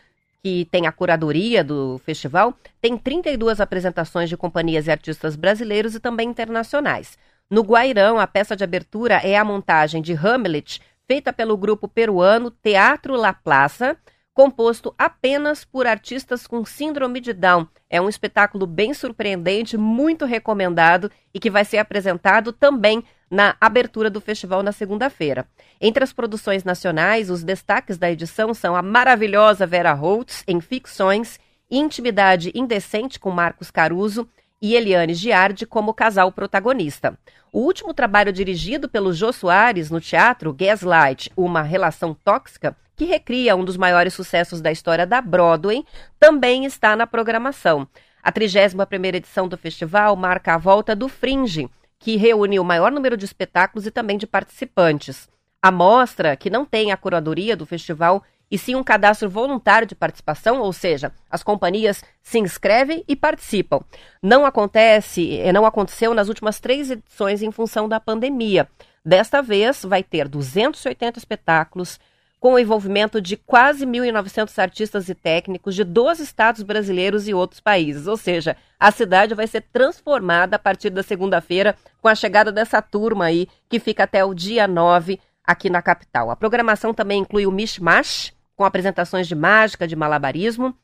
que tem a curadoria do festival, tem 32 apresentações de companhias e artistas brasileiros e também internacionais. No Guairão, a peça de abertura é a montagem de Hamlet, feita pelo grupo peruano Teatro La Plaza, composto apenas por artistas com síndrome de Down. É um espetáculo bem surpreendente, muito recomendado e que vai ser apresentado também na abertura do festival na segunda-feira. Entre as produções nacionais, os destaques da edição são a maravilhosa Vera Holtz em Ficções, Intimidade Indecente com Marcos Caruso e Eliane Giardi como casal protagonista. O último trabalho dirigido pelo Jô Soares no teatro, Gaslight, Uma Relação Tóxica, que recria um dos maiores sucessos da história da Broadway, também está na programação. A 31ª edição do festival marca a volta do Fringe, que reúne o maior número de espetáculos e também de participantes. A mostra, que não tem a curadoria do festival, e sim um cadastro voluntário de participação, ou seja, as companhias se inscrevem e participam. Não acontece, não aconteceu nas últimas três edições em função da pandemia. Desta vez vai ter 280 espetáculos, com o envolvimento de quase 1.900 artistas e técnicos de 12 estados brasileiros e outros países. Ou seja, a cidade vai ser transformada a partir da segunda-feira com a chegada dessa turma aí, que fica até o dia 9 aqui na capital. A programação também inclui o Mishmash, com apresentações de mágica, de malabarismo,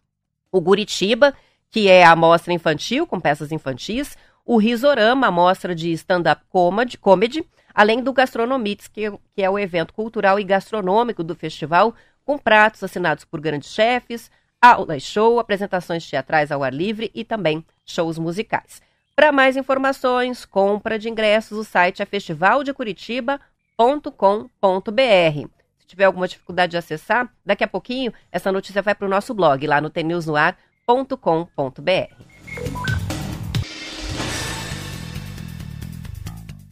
o Guritiba, que é a mostra infantil com peças infantis, o Risorama, a mostra de stand-up comedy, comedy além do Gastronomites, que, que é o evento cultural e gastronômico do festival, com pratos assinados por grandes chefes, aulas show, apresentações teatrais ao ar livre e também shows musicais. Para mais informações, compra de ingressos, o site é festivaldeCuritiba.com.br. Se tiver alguma dificuldade de acessar, daqui a pouquinho essa notícia vai para o nosso blog lá no tnewsnoar.com.br.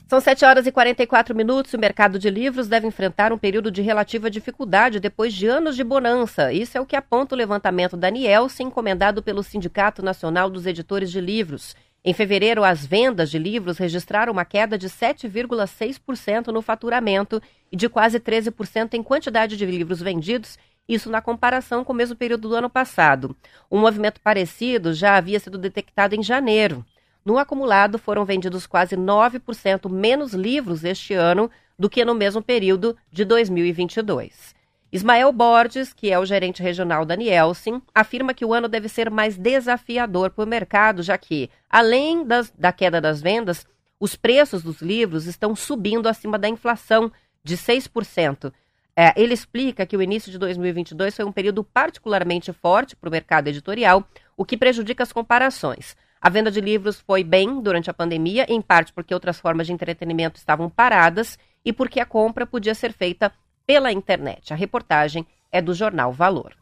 São 7 horas e 44 minutos. O mercado de livros deve enfrentar um período de relativa dificuldade depois de anos de bonança. Isso é o que aponta o levantamento da Nielsen, encomendado pelo Sindicato Nacional dos Editores de Livros. Em fevereiro, as vendas de livros registraram uma queda de 7,6% no faturamento e de quase 13% em quantidade de livros vendidos, isso na comparação com o mesmo período do ano passado. Um movimento parecido já havia sido detectado em janeiro. No acumulado, foram vendidos quase 9% menos livros este ano do que no mesmo período de 2022. Ismael Borges, que é o gerente regional da Nielsen, afirma que o ano deve ser mais desafiador para o mercado, já que, além das, da queda das vendas, os preços dos livros estão subindo acima da inflação de 6%. É, ele explica que o início de 2022 foi um período particularmente forte para o mercado editorial, o que prejudica as comparações. A venda de livros foi bem durante a pandemia, em parte porque outras formas de entretenimento estavam paradas e porque a compra podia ser feita pela internet. A reportagem é do jornal Valor.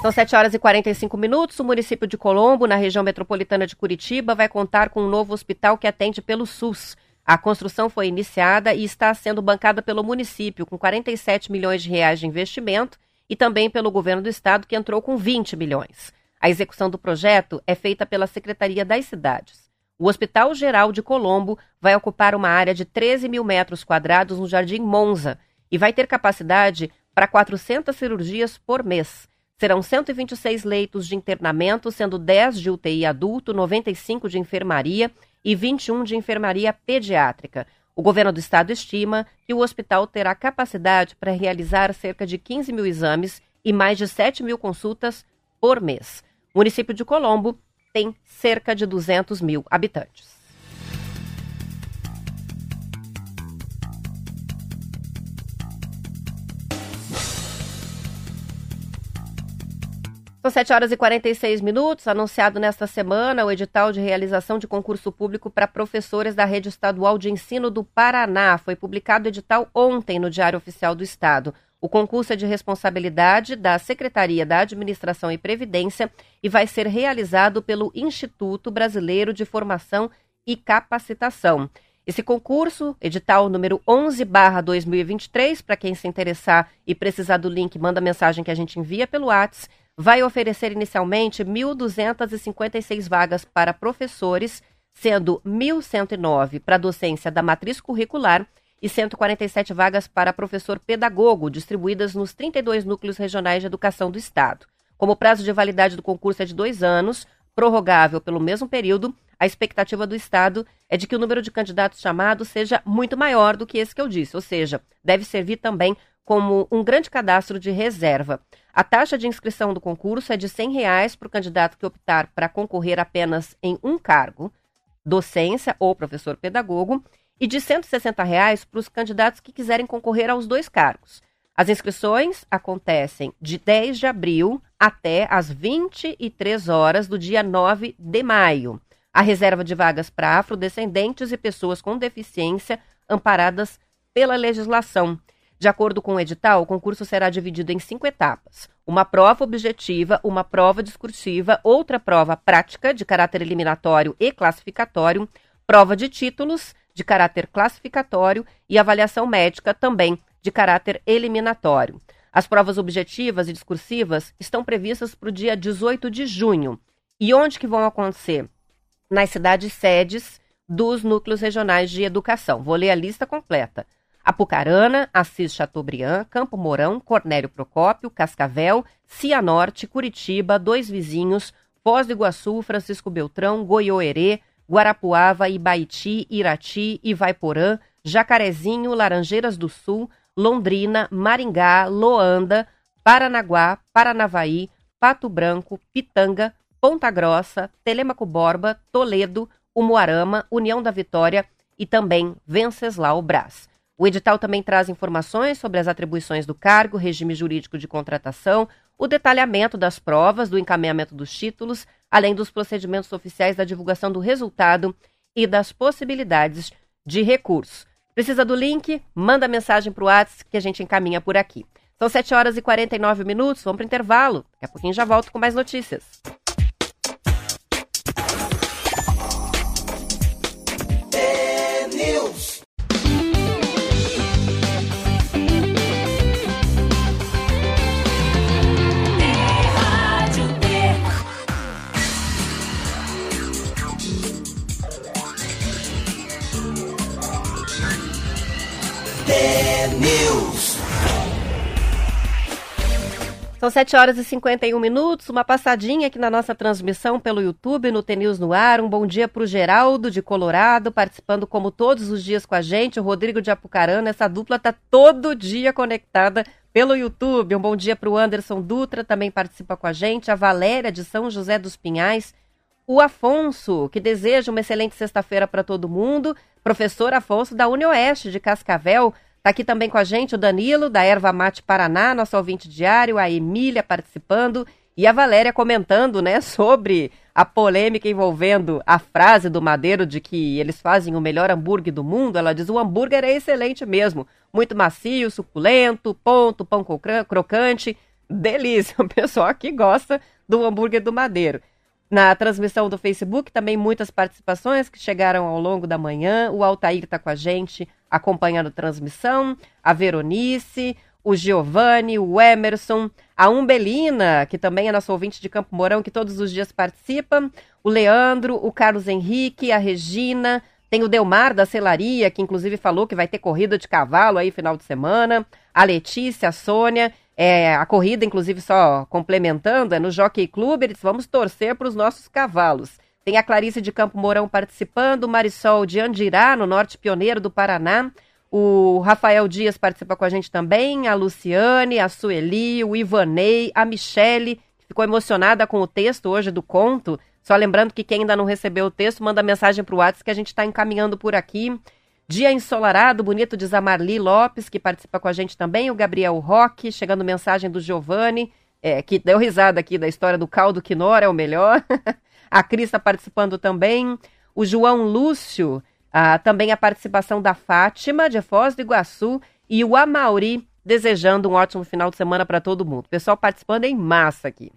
São 7 horas e 45 minutos. O município de Colombo, na região metropolitana de Curitiba, vai contar com um novo hospital que atende pelo SUS. A construção foi iniciada e está sendo bancada pelo município, com 47 milhões de reais de investimento, e também pelo governo do estado, que entrou com 20 milhões. A execução do projeto é feita pela Secretaria das Cidades. O Hospital Geral de Colombo vai ocupar uma área de 13 mil metros quadrados no Jardim Monza e vai ter capacidade para 400 cirurgias por mês. Serão 126 leitos de internamento, sendo 10 de UTI adulto, 95 de enfermaria e 21 de enfermaria pediátrica. O governo do estado estima que o hospital terá capacidade para realizar cerca de 15 mil exames e mais de 7 mil consultas por mês. O município de Colombo tem cerca de 200 mil habitantes. São 7 horas e 46 minutos. Anunciado nesta semana o edital de realização de concurso público para professores da Rede Estadual de Ensino do Paraná. Foi publicado o edital ontem no Diário Oficial do Estado. O concurso é de responsabilidade da Secretaria da Administração e Previdência e vai ser realizado pelo Instituto Brasileiro de Formação e Capacitação. Esse concurso, edital número 11/2023, para quem se interessar e precisar do link, manda mensagem que a gente envia pelo WhatsApp vai oferecer inicialmente 1.256 vagas para professores, sendo 1.109 para docência da matriz curricular e 147 vagas para professor pedagogo, distribuídas nos 32 núcleos regionais de educação do Estado. Como o prazo de validade do concurso é de dois anos, prorrogável pelo mesmo período, a expectativa do Estado é de que o número de candidatos chamados seja muito maior do que esse que eu disse, ou seja, deve servir também como um grande cadastro de reserva. A taxa de inscrição do concurso é de 100 reais para o candidato que optar para concorrer apenas em um cargo, docência ou professor pedagogo, e de 160 reais para os candidatos que quiserem concorrer aos dois cargos. As inscrições acontecem de 10 de abril até às 23 horas do dia 9 de maio. A reserva de vagas para afrodescendentes e pessoas com deficiência amparadas pela legislação. De acordo com o edital, o concurso será dividido em cinco etapas: uma prova objetiva, uma prova discursiva, outra prova prática de caráter eliminatório e classificatório, prova de títulos de caráter classificatório e avaliação médica também de caráter eliminatório. As provas objetivas e discursivas estão previstas para o dia 18 de junho. E onde que vão acontecer? Nas cidades sedes dos núcleos regionais de educação. Vou ler a lista completa. Apucarana, Assis Chateaubriand, Campo Mourão, Cornélio Procópio, Cascavel, Cianorte, Curitiba, Dois Vizinhos, Foz do Iguaçu, Francisco Beltrão, Goiôerê, Guarapuava, Ibaiti, Irati, Ivaiporã, Jacarezinho, Laranjeiras do Sul, Londrina, Maringá, Loanda, Paranaguá, Paranavaí, Pato Branco, Pitanga, Ponta Grossa, Telemaco Borba, Toledo, Umuarama, União da Vitória e também Venceslau Brás. O edital também traz informações sobre as atribuições do cargo, regime jurídico de contratação, o detalhamento das provas, do encaminhamento dos títulos, além dos procedimentos oficiais da divulgação do resultado e das possibilidades de recurso. Precisa do link? Manda mensagem para o WhatsApp que a gente encaminha por aqui. São 7 horas e 49 minutos, vamos para o intervalo. Daqui a pouquinho já volto com mais notícias. São 7 horas e 51 minutos, uma passadinha aqui na nossa transmissão pelo YouTube, no TNews no ar. Um bom dia para o Geraldo de Colorado, participando como todos os dias com a gente. O Rodrigo de Apucarana, essa dupla tá todo dia conectada pelo YouTube. Um bom dia para o Anderson Dutra, também participa com a gente. A Valéria de São José dos Pinhais. O Afonso, que deseja uma excelente sexta-feira para todo mundo. Professor Afonso da UniOeste de Cascavel, Tá aqui também com a gente o Danilo, da Erva Mate Paraná, nosso ouvinte diário, a Emília participando e a Valéria comentando, né, sobre a polêmica envolvendo a frase do Madeiro de que eles fazem o melhor hambúrguer do mundo. Ela diz: o hambúrguer é excelente mesmo, muito macio, suculento, ponto, pão crocante, delícia. O pessoal aqui gosta do hambúrguer do Madeiro. Na transmissão do Facebook, também muitas participações que chegaram ao longo da manhã. O Altair está com a gente acompanhando a transmissão, a Veronice, o Giovanni, o Emerson, a Umbelina, que também é nosso ouvinte de Campo Mourão, que todos os dias participa, o Leandro, o Carlos Henrique, a Regina, tem o Delmar da Celaria, que inclusive falou que vai ter corrida de cavalo aí final de semana, a Letícia, a Sônia, é, a corrida, inclusive, só complementando, é no Jockey Club, eles vamos torcer para os nossos cavalos. Tem a Clarice de Campo Mourão participando, o Marisol de Andirá, no Norte Pioneiro do Paraná, o Rafael Dias participa com a gente também, a Luciane, a Sueli, o Ivanei, a Michele, que ficou emocionada com o texto hoje do conto. Só lembrando que quem ainda não recebeu o texto, manda mensagem para o WhatsApp que a gente está encaminhando por aqui. Dia ensolarado, bonito de Zamarli Lopes, que participa com a gente também, o Gabriel Roque, chegando mensagem do Giovanni, é, que deu risada aqui da história do caldo quinora, é o melhor. a Cris está participando também. O João Lúcio, ah, também a participação da Fátima, de Foz do Iguaçu, e o Amauri, desejando um ótimo final de semana para todo mundo. Pessoal participando em massa aqui.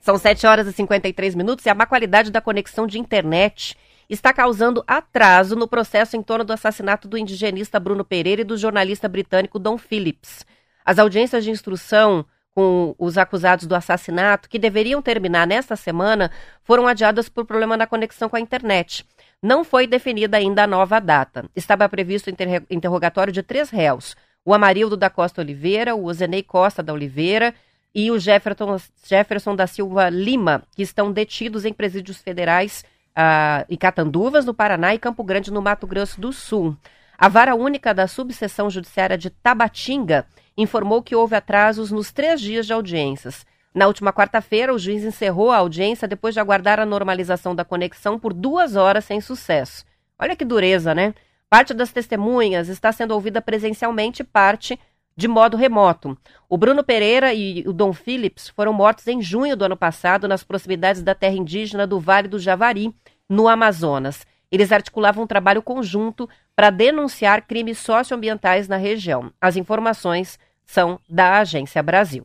São 7 horas e 53 minutos e a má qualidade da conexão de internet está causando atraso no processo em torno do assassinato do indigenista Bruno Pereira e do jornalista britânico Don Phillips. As audiências de instrução com os acusados do assassinato, que deveriam terminar nesta semana, foram adiadas por problema na conexão com a internet. Não foi definida ainda a nova data. Estava previsto o inter interrogatório de três réus: o Amarildo da Costa Oliveira, o Ozenei Costa da Oliveira e o Jefferson, Jefferson da Silva Lima, que estão detidos em presídios federais uh, em Catanduvas, no Paraná, e Campo Grande, no Mato Grosso do Sul. A vara única da subseção judiciária de Tabatinga informou que houve atrasos nos três dias de audiências. Na última quarta-feira, o juiz encerrou a audiência depois de aguardar a normalização da conexão por duas horas sem sucesso. Olha que dureza, né? Parte das testemunhas está sendo ouvida presencialmente, parte de modo remoto. O Bruno Pereira e o Dom Phillips foram mortos em junho do ano passado nas proximidades da terra indígena do Vale do Javari, no Amazonas. Eles articulavam um trabalho conjunto para denunciar crimes socioambientais na região. As informações são da Agência Brasil.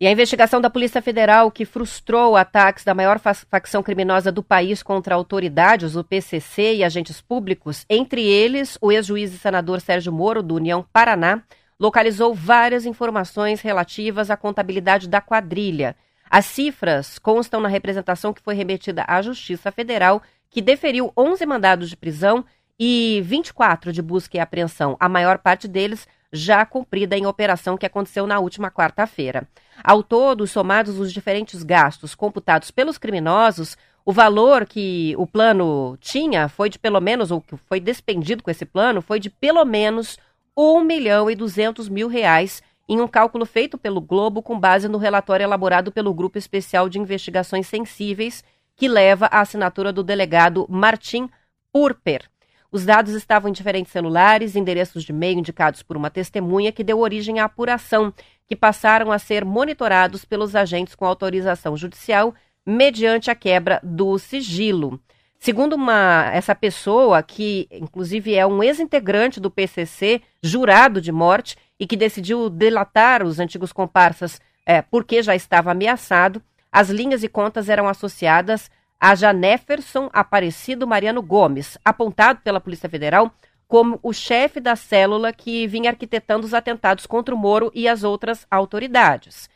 E a investigação da Polícia Federal, que frustrou ataques da maior facção criminosa do país contra autoridades, o PCC e agentes públicos, entre eles o ex-juiz e senador Sérgio Moro, do União Paraná, localizou várias informações relativas à contabilidade da quadrilha. As cifras constam na representação que foi remetida à Justiça Federal, que deferiu 11 mandados de prisão e 24 de busca e apreensão, a maior parte deles já cumprida em operação que aconteceu na última quarta-feira. Ao todo, somados os diferentes gastos computados pelos criminosos, o valor que o plano tinha foi de pelo menos, ou que foi despendido com esse plano, foi de pelo menos 1 milhão e 200 mil reais em um cálculo feito pelo Globo com base no relatório elaborado pelo Grupo Especial de Investigações Sensíveis, que leva a assinatura do delegado Martim Purper. Os dados estavam em diferentes celulares, endereços de e-mail indicados por uma testemunha que deu origem à apuração, que passaram a ser monitorados pelos agentes com autorização judicial mediante a quebra do sigilo. Segundo uma, essa pessoa, que inclusive é um ex-integrante do PCC, jurado de morte, e que decidiu delatar os antigos comparsas é, porque já estava ameaçado, as linhas e contas eram associadas a Janeferson Aparecido Mariano Gomes, apontado pela Polícia Federal como o chefe da célula que vinha arquitetando os atentados contra o Moro e as outras autoridades.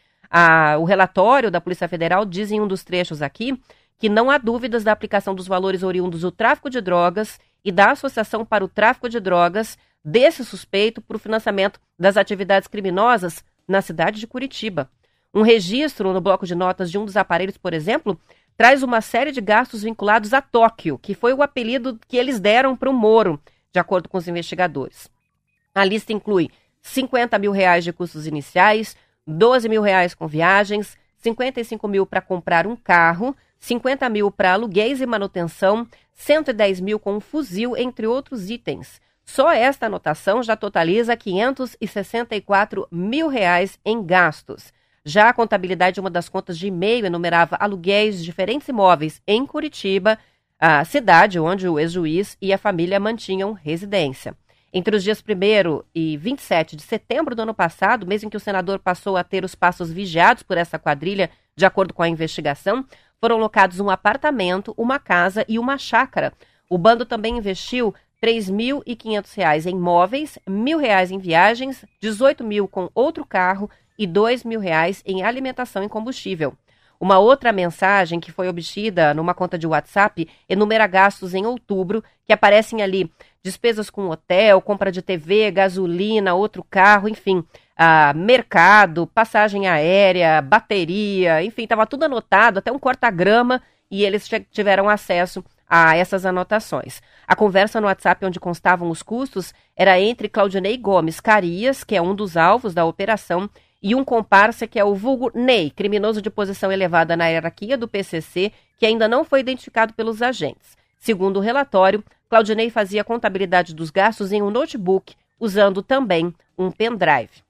o relatório da Polícia Federal diz em um dos trechos aqui que não há dúvidas da aplicação dos valores oriundos do tráfico de drogas e da associação para o tráfico de drogas desse suspeito para o financiamento das atividades criminosas na cidade de Curitiba. Um registro no bloco de notas de um dos aparelhos, por exemplo, traz uma série de gastos vinculados a Tóquio, que foi o apelido que eles deram para o Moro, de acordo com os investigadores. A lista inclui 50 mil reais de custos iniciais, 12 mil reais com viagens, 55 mil para comprar um carro, 50 mil para aluguéis e manutenção, 110 mil com um fuzil, entre outros itens. Só esta anotação já totaliza 564 mil reais em gastos. Já a contabilidade de uma das contas de e-mail enumerava aluguéis de diferentes imóveis em Curitiba, a cidade onde o ex-juiz e a família mantinham residência. Entre os dias 1 e 27 de setembro do ano passado, mês em que o senador passou a ter os passos vigiados por essa quadrilha, de acordo com a investigação, foram locados um apartamento, uma casa e uma chácara. O bando também investiu R$ 3.500 em móveis, R$ 1.000 em viagens, R$ 18 mil com outro carro e R$ 2.000 em alimentação e combustível. Uma outra mensagem que foi obtida numa conta de WhatsApp enumera gastos em outubro, que aparecem ali despesas com hotel, compra de TV, gasolina, outro carro, enfim, ah, mercado, passagem aérea, bateria, enfim, estava tudo anotado, até um corta-grama, e eles tiveram acesso a essas anotações. A conversa no WhatsApp onde constavam os custos era entre Claudinei Gomes Carias, que é um dos alvos da operação, e um comparsa que é o vulgo Ney, criminoso de posição elevada na hierarquia do PCC, que ainda não foi identificado pelos agentes. Segundo o relatório, Claudinei fazia contabilidade dos gastos em um notebook, usando também um pendrive.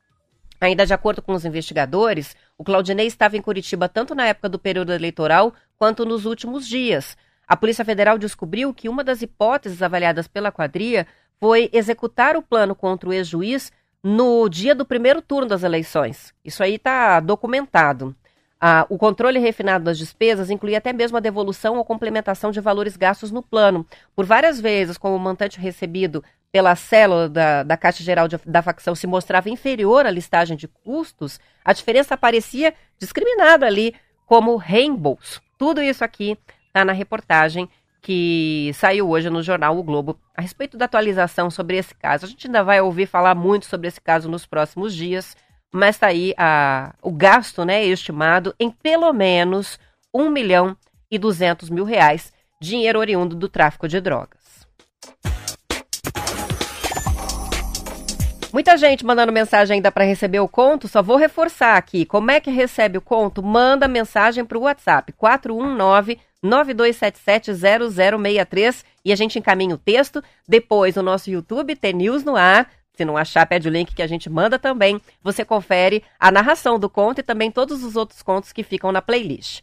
Ainda de acordo com os investigadores, o Claudinei estava em Curitiba tanto na época do período eleitoral quanto nos últimos dias. A Polícia Federal descobriu que uma das hipóteses avaliadas pela quadrilha foi executar o plano contra o ex-juiz no dia do primeiro turno das eleições. Isso aí está documentado. Ah, o controle refinado das despesas incluía até mesmo a devolução ou complementação de valores gastos no plano. Por várias vezes, como o montante recebido pela célula da, da Caixa Geral de, da facção se mostrava inferior à listagem de custos, a diferença aparecia discriminada ali como reembolso. Tudo isso aqui está na reportagem que saiu hoje no jornal O Globo a respeito da atualização sobre esse caso. A gente ainda vai ouvir falar muito sobre esse caso nos próximos dias, mas está aí a, o gasto né, estimado em pelo menos 1 milhão e 200 mil reais, dinheiro oriundo do tráfico de drogas. Muita gente mandando mensagem ainda para receber o conto, só vou reforçar aqui. Como é que recebe o conto? Manda mensagem para o WhatsApp 419 92770063 e a gente encaminha o texto. Depois no nosso YouTube, T News no ar. Se não achar, pede o link que a gente manda também. Você confere a narração do conto e também todos os outros contos que ficam na playlist.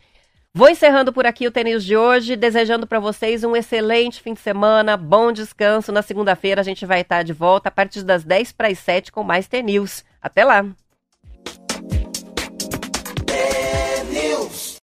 Vou encerrando por aqui o tênis de hoje, desejando para vocês um excelente fim de semana, bom descanso. Na segunda-feira a gente vai estar de volta a partir das 10 para as 7 com mais tênis. Até lá!